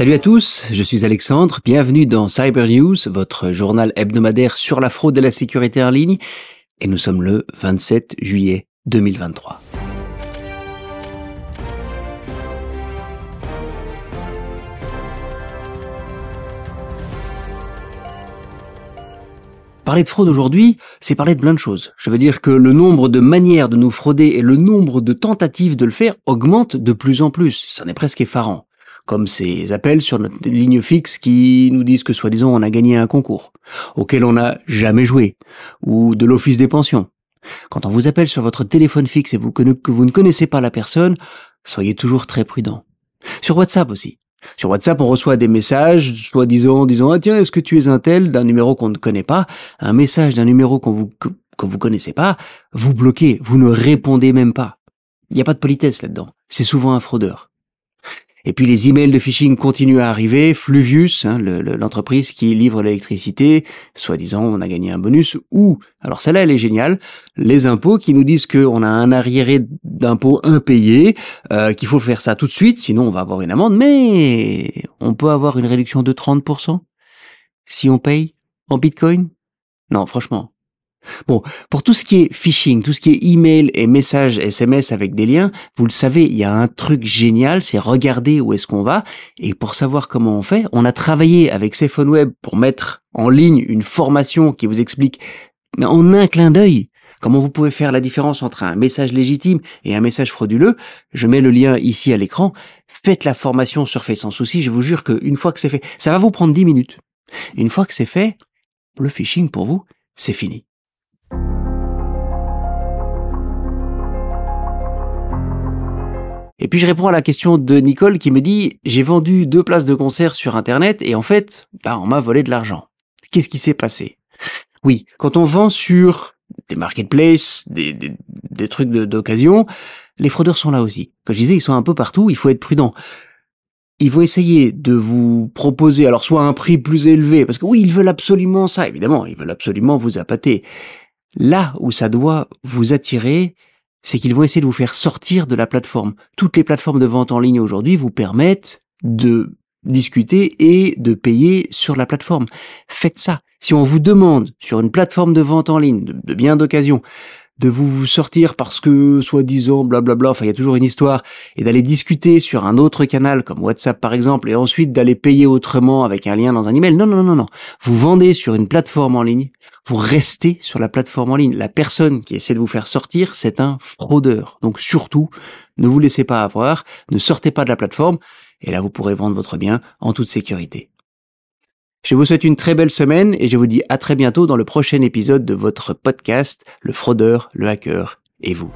Salut à tous, je suis Alexandre, bienvenue dans Cyber News, votre journal hebdomadaire sur la fraude et la sécurité en ligne, et nous sommes le 27 juillet 2023. Parler de fraude aujourd'hui, c'est parler de plein de choses. Je veux dire que le nombre de manières de nous frauder et le nombre de tentatives de le faire augmente de plus en plus. Ça est presque effarant. Comme ces appels sur notre ligne fixe qui nous disent que soi-disant on a gagné un concours, auquel on n'a jamais joué, ou de l'office des pensions. Quand on vous appelle sur votre téléphone fixe et que vous ne connaissez pas la personne, soyez toujours très prudent. Sur WhatsApp aussi. Sur WhatsApp, on reçoit des messages, soi-disant, disant, ah tiens, est-ce que tu es un tel d'un numéro qu'on ne connaît pas, un message d'un numéro qu'on vous, que, vous connaissez pas, vous bloquez, vous ne répondez même pas. Il n'y a pas de politesse là-dedans. C'est souvent un fraudeur. Et puis les emails de phishing continuent à arriver. Fluvius, hein, l'entreprise qui livre l'électricité, soi-disant on a gagné un bonus. Ou, alors celle-là elle est géniale, les impôts qui nous disent qu'on a un arriéré d'impôts impayé, euh, qu'il faut faire ça tout de suite, sinon on va avoir une amende. Mais on peut avoir une réduction de 30% si on paye en bitcoin? Non, franchement, Bon, pour tout ce qui est phishing, tout ce qui est email et messages SMS avec des liens, vous le savez, il y a un truc génial, c'est regarder où est-ce qu'on va. Et pour savoir comment on fait, on a travaillé avec Web pour mettre en ligne une formation qui vous explique, en un clin d'œil, comment vous pouvez faire la différence entre un message légitime et un message frauduleux. Je mets le lien ici à l'écran. Faites la formation sur Fait sans souci. Je vous jure qu'une fois que c'est fait, ça va vous prendre 10 minutes. Une fois que c'est fait, le phishing pour vous, c'est fini. Et puis je réponds à la question de Nicole qui me dit j'ai vendu deux places de concert sur internet et en fait, bah, on m'a volé de l'argent. Qu'est-ce qui s'est passé? Oui, quand on vend sur des marketplaces, des, des, trucs d'occasion, les fraudeurs sont là aussi. Comme je disais, ils sont un peu partout, il faut être prudent. Ils vont essayer de vous proposer alors soit un prix plus élevé, parce que oui, ils veulent absolument ça, évidemment, ils veulent absolument vous appâter. Là où ça doit vous attirer, c'est qu'ils vont essayer de vous faire sortir de la plateforme. Toutes les plateformes de vente en ligne aujourd'hui vous permettent de discuter et de payer sur la plateforme. Faites ça. Si on vous demande sur une plateforme de vente en ligne, de, biens d'occasion, de vous sortir parce que, soi-disant, blablabla, enfin, il y a toujours une histoire, et d'aller discuter sur un autre canal, comme WhatsApp par exemple, et ensuite d'aller payer autrement avec un lien dans un email. Non, non, non, non. Vous vendez sur une plateforme en ligne, vous restez sur la plateforme en ligne. La personne qui essaie de vous faire sortir, c'est un fraudeur. Donc surtout, ne vous laissez pas avoir, ne sortez pas de la plateforme, et là vous pourrez vendre votre bien en toute sécurité. Je vous souhaite une très belle semaine et je vous dis à très bientôt dans le prochain épisode de votre podcast Le fraudeur, le hacker et vous.